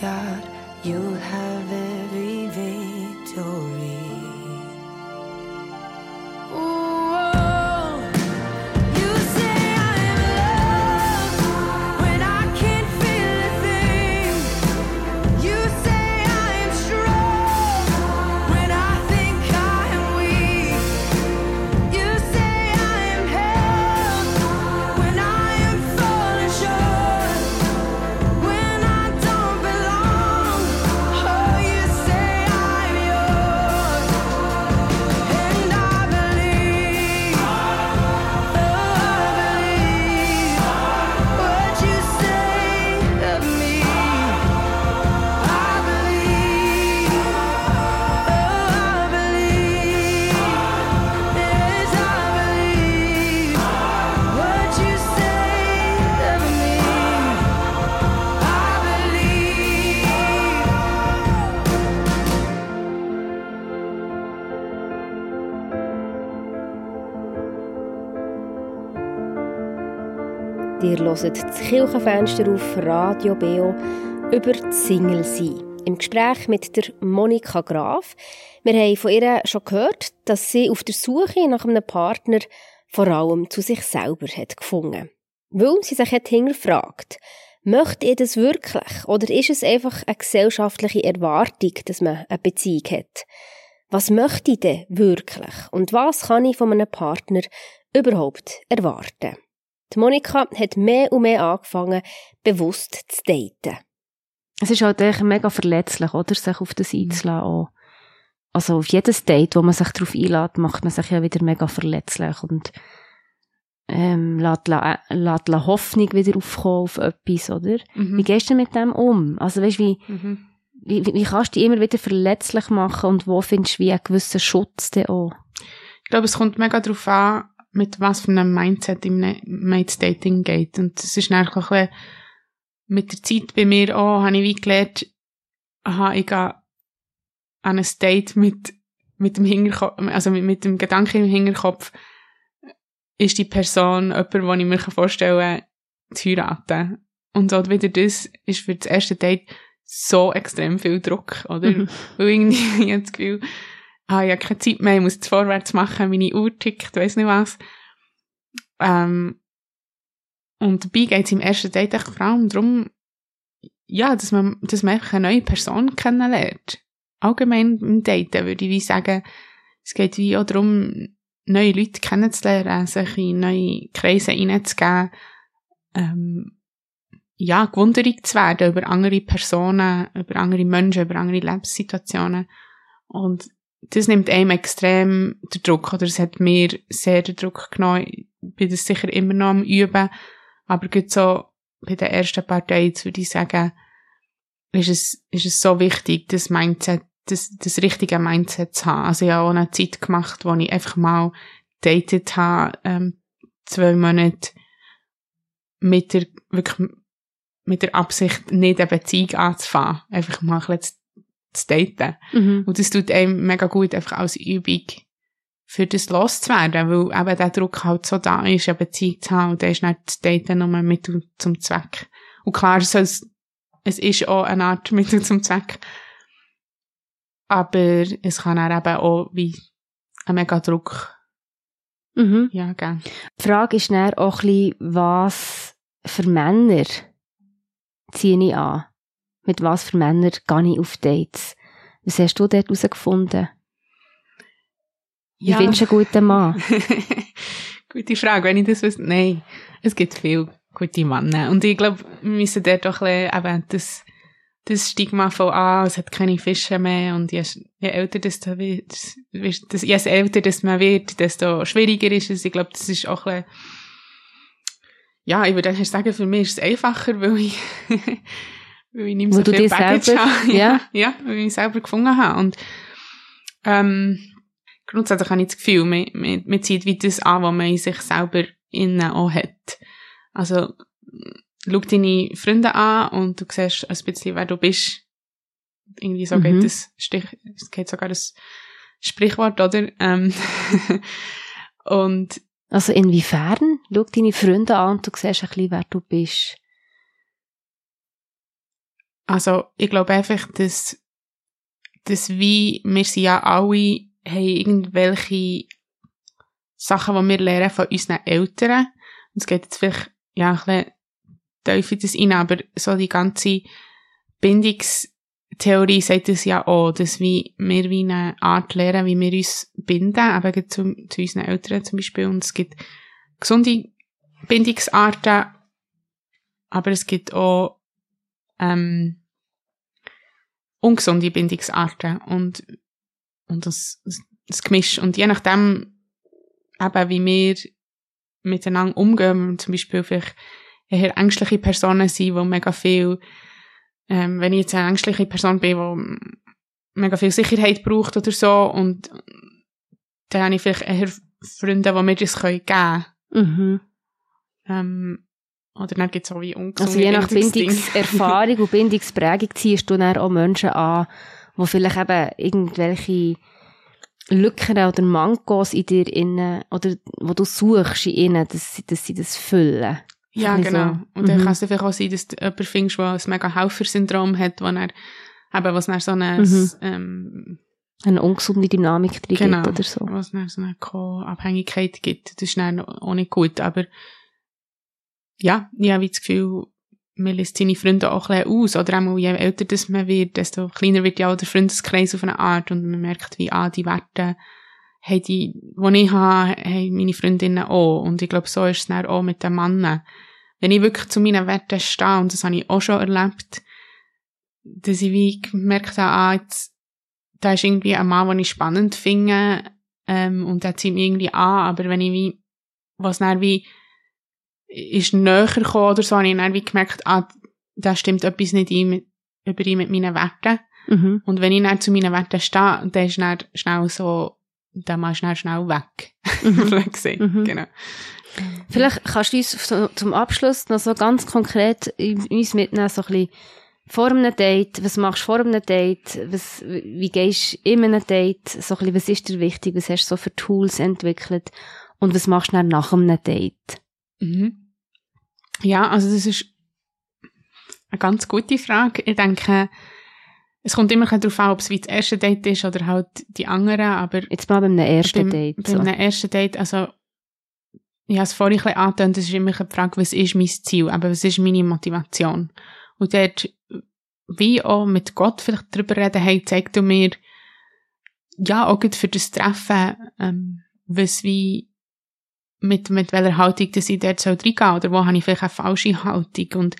God. Hört das Kirchenfenster auf Radio BO über Single sein. Im Gespräch mit der Monika Graf. Wir haben von ihr schon gehört, dass sie auf der Suche nach einem Partner vor allem zu sich selber hat gefunden. Weil sie sich hat hinterfragt, möchte ihr das wirklich oder ist es einfach eine gesellschaftliche Erwartung, dass man eine Beziehung hat? Was möchte ich denn wirklich? Und was kann ich von einem Partner überhaupt erwarten? Die Monika hat mehr und mehr angefangen, bewusst zu daten. Es ist halt echt mega verletzlich, oder? Sich auf das einzulassen auch. Also auf jedes Date, wo man sich darauf einlädt, macht man sich ja wieder mega verletzlich und ähm, lässt, la- lässt la Hoffnung wieder aufkommen auf etwas, oder? Wie Mhm. gehst du mit dem um? Also weißt, wie, Mhm. wie, wie wie kannst du dich immer wieder verletzlich machen und wo findest du wie einen gewissen Schutz denn auch? Ich glaube, es kommt mega darauf an, mit was für einem Mindset im Mates Dating geht. Und es ist dann auch ein mit der Zeit bei mir auch, habe ich wie gelernt, aha, ich gehe an ein Date mit, mit dem Hinterkopf, also mit, mit dem Gedanken im Hinterkopf, ist die Person jemand, den ich mir vorstellen kann, zu heiraten. Und auch wieder das ist für das erste Date so extrem viel Druck, oder? Mhm. Weil irgendwie, ich habe das Gefühl, ah, habe keine Zeit mehr, ich muss jetzt vorwärts machen, meine Uhr tickt, weiss nicht was. Ähm, und dabei geht es im ersten Date echt vor allem darum, ja, dass man, dass man einfach eine neue Person kennenlernt. Allgemein im Daten würde ich wie sagen, es geht wie auch darum, neue Leute kennenzulernen, sich in neue Kreise hineinzugeben, ähm, ja, gewundert zu werden über andere Personen, über andere Menschen, über andere Lebenssituationen. Und das nimmt einem extrem den Druck, oder es hat mir sehr den Druck genommen. Ich bin das sicher immer noch am Üben, aber gerade so bei den ersten paar Dates würde ich sagen, ist es, ist es so wichtig, das Mindset, das, das richtige Mindset zu haben. Also ich habe auch eine Zeit gemacht, wo ich einfach mal datet habe, ähm, zwei Monate mit der, wirklich mit der Absicht, nicht eine Beziehung anzufangen. Einfach mal ein bisschen zu, daten. Mhm. Und das tut einem mega gut, einfach als Übung für das loszuwerden, weil eben der Druck halt so da ist, eine Beziehung zu haben, und dann ist nicht das Daten nur ein Mittel zum Zweck. Und klar, es, ist- es ist auch eine Art Mittel zum Zweck, aber es kann dann eben auch wie ein mega Druck Mhm. ja, geben. Die Frage ist dann auch ein bisschen, was für Männer ziehe ich an? Mit was für Männern gehe ich auf Dates? Was hast du dort herausgefunden? Wie findest du einen guten Mann? Gute Frage, wenn ich das wüsste. Nein, es gibt viele gute Männer. Und ich glaube, wir müssen dort auch ein bisschen eben das, das Stigma von, ah, es hat keine Fische mehr und je, je älter das, da wird, das, je älter das man wird, desto schwieriger ist es. Ich glaube, das ist auch ein bisschen, ja, ich würde sagen, für mich ist es einfacher, weil ich, weil ich nicht mehr so du viel Baggage selber- habe. ja. ja, weil ich selber gefunden habe. Und, ähm, grundsätzlich habe ich das Gefühl, man, man, man zieht wie das an, was man in sich selber innen auch hat. Also, schau deine Freunde an und du siehst ein bisschen, wer du bist. Irgendwie so Mhm. geht das Stich, es geht sogar das Sprichwort, oder? Ähm, und Also inwiefern? Schau deine Freunde an und du siehst ein bisschen, wer du bist. Also, ich glaube einfach, dass, dass wie, wir sind ja alle, haben irgendwelche Sachen, die wir lernen von unseren Eltern. Und es geht jetzt vielleicht, ja, ein bisschen tief in das rein, aber so die ganze Bindungstheorie sagt es ja auch, dass wie, wir wie eine Art lernen, wie wir uns binden, eben zu, zu unseren Eltern zum Beispiel. Und es gibt gesunde Bindungsarten, aber es gibt auch ähm, ungesunde Bindungsarten und, und das, das Gemisch. Und je nachdem, eben wie wir miteinander umgehen, zum Beispiel vielleicht eher ängstliche Personen sind, die mega viel, ähm, wenn ich jetzt eine ängstliche Person bin, die mega viel Sicherheit braucht oder so, und dann habe ich vielleicht eher Freunde, die mir das geben können. Mhm. Ähm, oder dann gibt es auch wie ungesunde Also je nach. Bindungserfahrung und Bindungsprägung ziehst du dann auch Menschen an, die vielleicht eben irgendwelche Lücken oder Mankos in dir innen, oder wo du suchst in ihnen, dass sie, dass sie das füllen. Ja, bisschen genau. Und dann Mhm. kann es vielleicht auch sein, dass du jemanden findest, der ein mega Helfersyndrom hat, wo er, eben, was dann so ein, Mhm. ähm, Eine ungesunde Dynamik drin genau, gibt oder so. was dann so eine Co-Abhängigkeit gibt. Das ist dann auch nicht gut, aber ja, ich habe das Gefühl, man lässt seine Freunde auch ein bisschen aus, oder auch je älter das man wird, desto kleiner wird ja auch der Freundeskreis auf eine Art und man merkt, wie, ah, die Werte, haben die, die ich habe, haben meine Freundinnen auch. Und ich glaube, so ist es dann auch mit den Männern. Wenn ich wirklich zu meinen Werten stehe, und das habe ich auch schon erlebt, dass ich wie gemerkt habe, ah, jetzt, da ist irgendwie ein Mann, den ich spannend finde, ähm, und der zieht mich irgendwie an, aber wenn ich wie, was dann wie, ist näher gekommen oder so, habe ich dann wie gemerkt, ah, da stimmt etwas nicht ein mit, über ihn mit meinen Werten. Mhm. Und wenn ich dann zu meinen Werten stehe, dann ist dann schnell so, dann mal schnell, schnell weg. Mhm. gesehen, Mhm. genau. Vielleicht kannst du uns so, zum Abschluss noch so ganz konkret uns mitnehmen, so ein bisschen vor einem Date, was machst du vor einem Date, was, wie gehst du in einem Date, so ein bisschen, was ist dir wichtig, was hast du so für Tools entwickelt und was machst du dann nach einem Date? Mhm. Ja, also das ist eine ganz gute Frage. Ich denke, es kommt immer darauf an, ob es wie das erste Date ist oder halt die anderen, aber Jetzt mal beim ersten beim, Date. beim So. ersten Date, also ich habe es vorhin ein bisschen angetönt, das ist immer die Frage, was ist mein Ziel, aber was ist meine Motivation? Und dort, wie auch mit Gott vielleicht darüber reden, hey, zeig du mir, ja, auch für das Treffen, ähm, was wie, mit, mit welcher Haltung dass ich dort soll reingehen oder wo habe ich vielleicht eine falsche Haltung und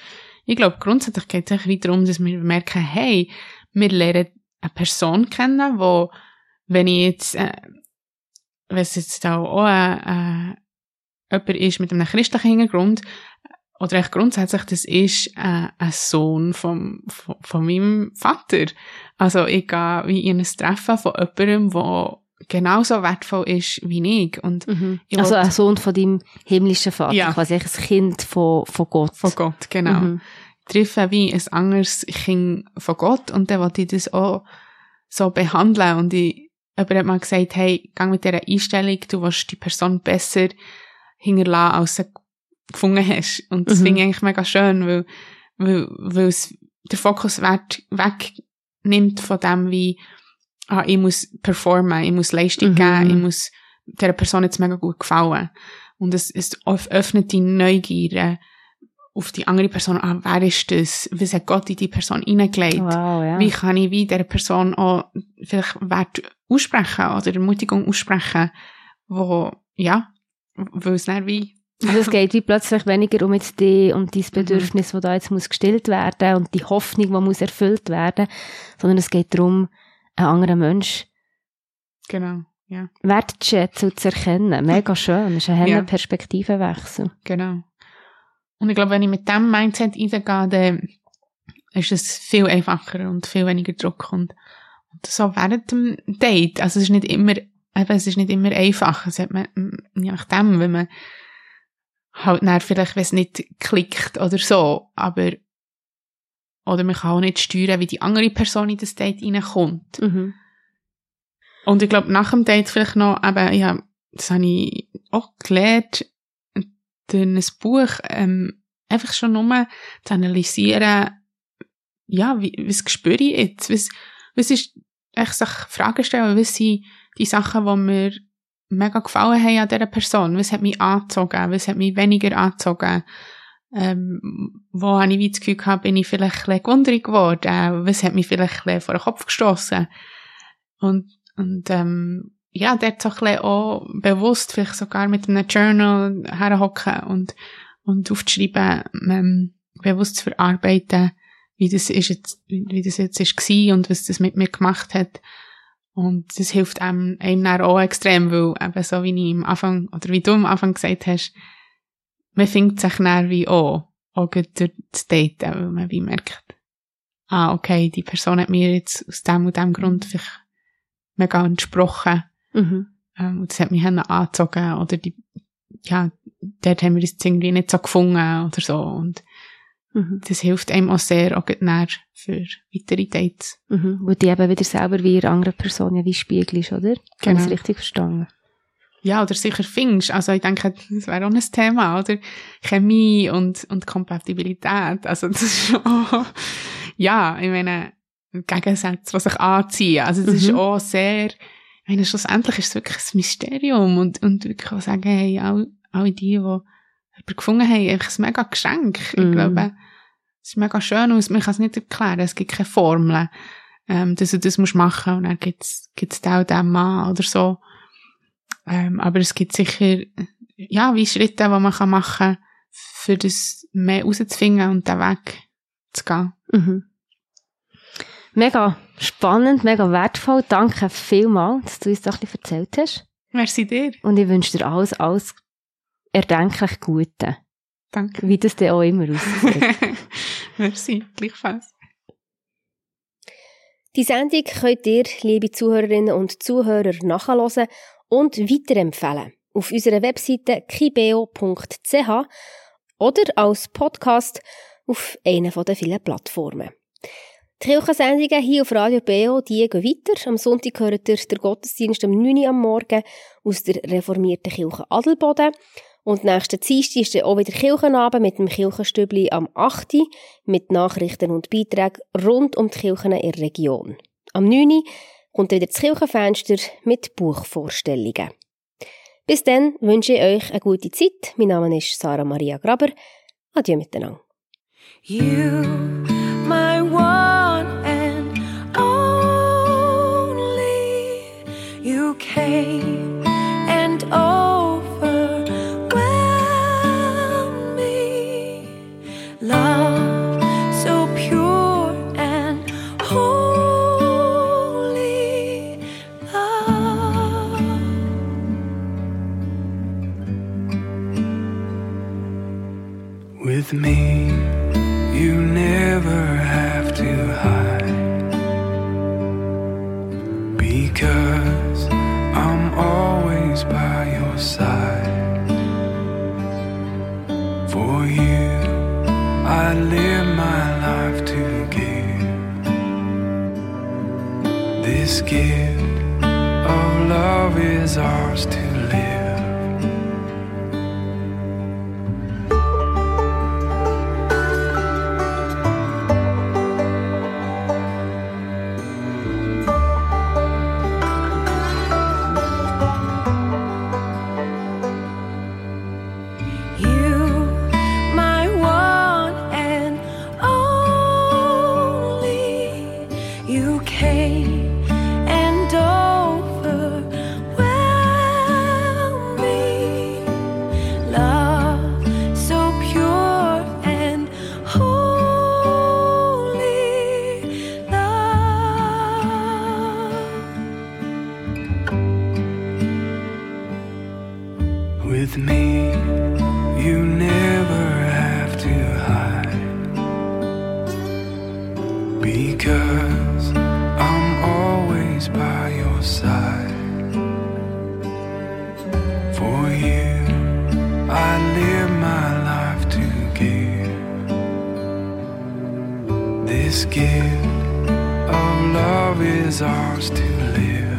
ich glaube, grundsätzlich geht es wieder darum, dass wir merken, hey, wir lernen eine Person kennen, wo, wenn ich jetzt, äh, wenn es jetzt auch, auch äh, äh, jemand ist mit einem christlichen Hintergrund, oder echt grundsätzlich, das ist äh, ein Sohn vom, von, von meinem Vater. Also ich gehe wie in ein Treffen von jemandem, der genauso wertvoll ist wie ich. Und Mhm. Ich Also ein Sohn von deinem himmlischen Vater, Ja. quasi ein Kind von, von Gott. von Gott, genau. Mhm. treffe wie ein anderes Kind von Gott und dann wollte ich das auch so behandeln und ich, jemand hat mal gesagt, hey, geh mit dieser Einstellung, du willst die Person besser hinterlassen, als sie gefunden hast. Und das Mhm. finde ich eigentlich mega schön, weil, weil, weil es den Fokus weg, wegnimmt von dem, wie, ah, ich muss performen, ich muss Leistung Mhm. geben, ich muss dieser Person jetzt mega gut gefallen. Und es, es öffnet die Neugier auf die andere Person, ah, wer ist das? Was hat Gott in die Person hineingelegt? Wow, ja. Wie kann ich wie dieser Person auch vielleicht Wert aussprechen oder Ermutigung aussprechen, wo, ja, weil es dann wie, Also es geht wie plötzlich weniger um jetzt die und Mhm. dein Bedürfnis, das da jetzt muss gestillt werden und die Hoffnung, die muss erfüllt werden, sondern es geht darum, einen anderen Mensch genau, ja, wertzuschätzen und zu erkennen. Mega schön. Das ist ein Ja. ja. Perspektivenwechsel. genau. Und ich glaube, wenn ich mit dem Mindset reingehe, dann ist es viel einfacher und viel weniger Druck und, und so während dem Date, also es ist nicht immer, eben, es ist nicht immer einfach, es hat man, je nachdem, wenn man halt dann vielleicht, wenn es nicht klickt oder so, aber oder man kann auch nicht steuern, wie die andere Person in das Date reinkommt. Mhm. Und ich glaube, nach dem Date vielleicht noch, eben, ja, das habe ich auch gelernt, durch ein Buch, ähm, einfach schon nur zu analysieren, ja, wie, was spüre ich jetzt? Was, was ist, echt sich Fragen stellen, was sind die Sachen, die mir mega gefallen haben an dieser Person? Was hat mich angezogen? Was hat mich weniger angezogen? Ähm, wo habe ich wie das Gefühl gehabt, bin ich vielleicht ein gewundert geworden? Was hat mich vielleicht ein vor den Kopf gestossen? Und, und, ähm, ja, dort so ein auch bewusst, vielleicht sogar mit einem Journal herhocken und, und aufzuschreiben, ähm, bewusst zu verarbeiten, wie das ist jetzt, wie das jetzt ist gewesen und was das mit mir gemacht hat. Und das hilft einem, einem dann auch extrem, weil eben so wie ich am Anfang, oder wie du am Anfang gesagt hast, man findet sich dann wie auch, auch durch das Daten, weil man wie merkt, ah, okay, die Person hat mir jetzt aus dem und dem Grund vielleicht mega entsprochen. Mhm. Ähm, und das hat mich dann angezogen oder die, ja, dort haben wir uns irgendwie nicht so gefunden oder so. Und Mhm. das hilft einem auch sehr, auch näher für weitere Dates. Mhm. Wo die eben wieder selber wie ihre andere Person ja wie Spiegel ist, oder? Habe ich Genau. es richtig verstanden? Ja, oder sicher findest. Also ich denke, das wäre auch ein Thema, oder? Chemie und, und Kompatibilität. Also das ist auch, ja, ich meine, Gegensätze, die sich anziehen. Also das ist Mhm. auch sehr, ich meine, schlussendlich ist es wirklich ein Mysterium und, und wirklich auch sagen, hey, all, alle die, die jemanden gefunden haben, einfach ein mega Geschenk. Ich Mhm. glaube, es sieht mega schön aus, man kann es nicht erklären, es gibt keine Formel, ähm, dass du das musst machen und dann gibt's gibt's da und den Mann oder so. Ähm, aber es gibt sicher, ja, wie Schritte, die man kann machen kann, für das mehr rauszufinden und den Weg zu gehen. Mhm. Mega spannend, mega wertvoll. Danke vielmals, dass du uns das ein bisschen erzählt hast. Merci dir. Und ich wünsche dir alles, alles erdenklich Gute. Danke. Wie das dann auch immer aussieht. Merci, gleichfalls. Die Sendung könnt ihr, liebe Zuhörerinnen und Zuhörer, nachhören und weiterempfehlen auf unserer Webseite kibeo.ch oder als Podcast auf einer der vielen Plattformen. Die Kirchensendungen hier auf Radio BO, die gehen weiter. Am Sonntag hört ihr den Gottesdienst um 9 Uhr am Morgen aus der reformierten Kirche Adelboden. Und nächsten Dienstag ist dann auch wieder Kirchenabend mit dem Kirchenstübli am 8. Uhr mit Nachrichten und Beiträgen rund um die Kirchen in der Region. Am 9. Uhr kommt wieder das Kirchenfenster mit Buchvorstellungen. Bis dann wünsche ich euch eine gute Zeit. Mein Name ist Sarah Maria Graber. Adieu miteinander. You, my one and only, you came Gift of love is ours to live.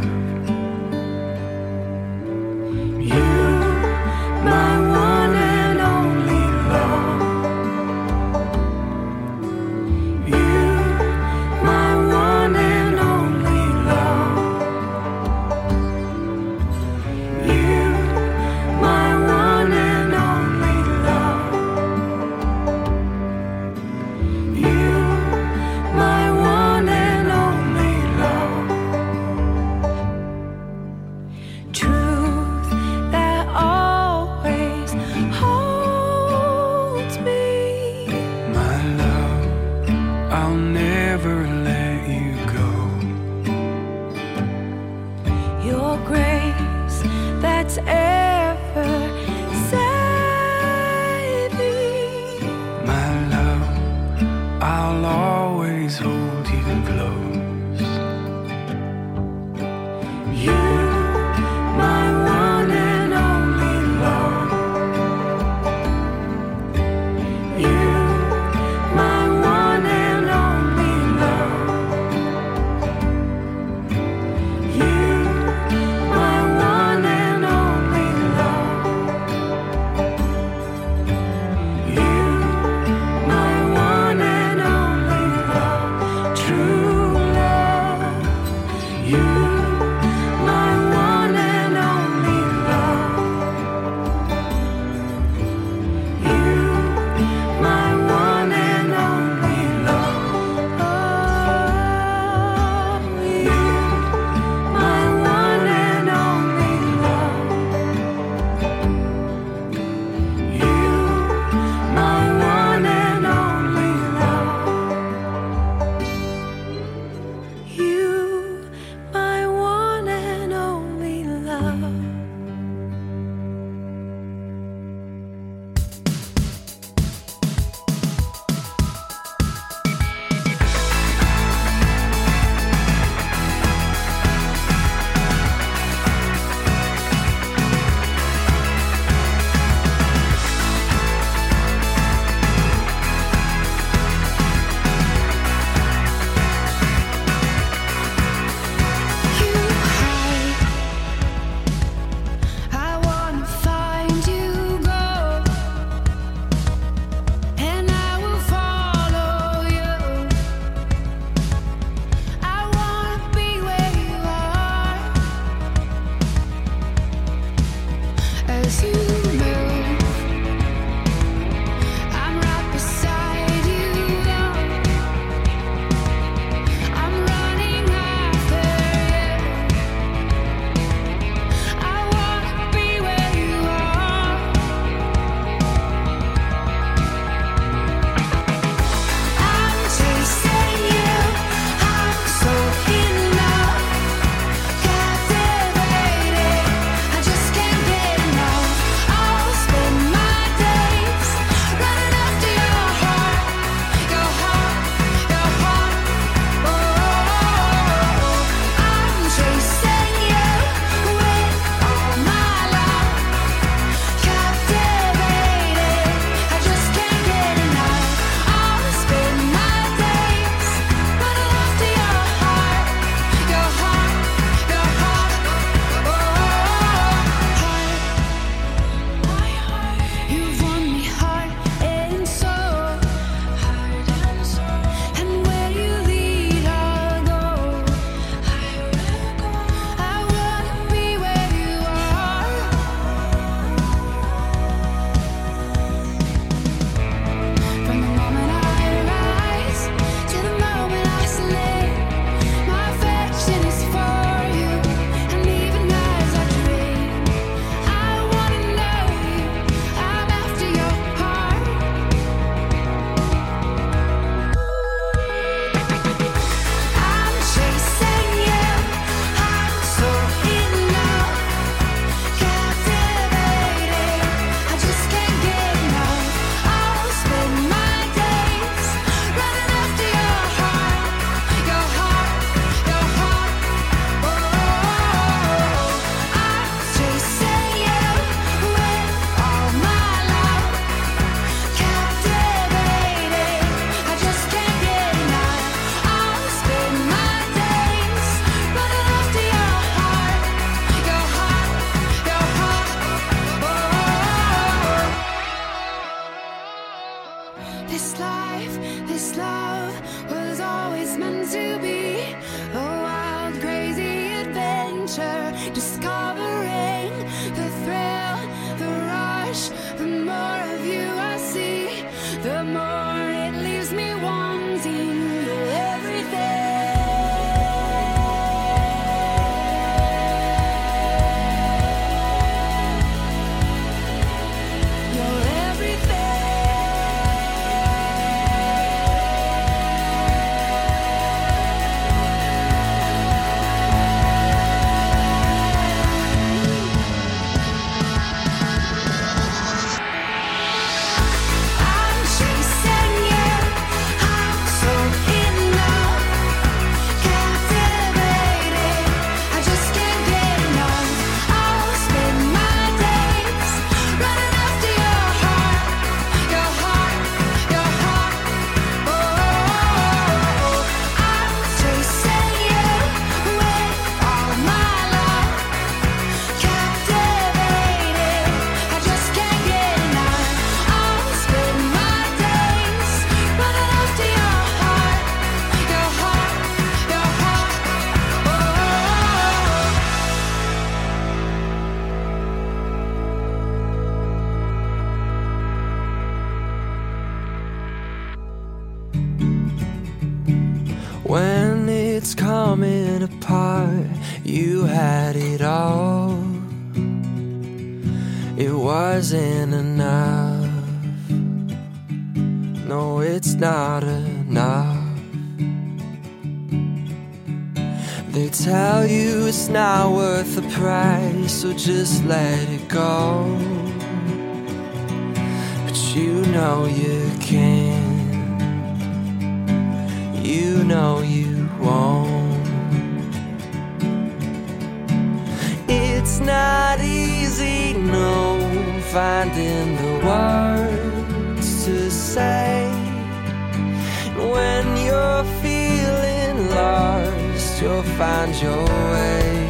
You'll find your way.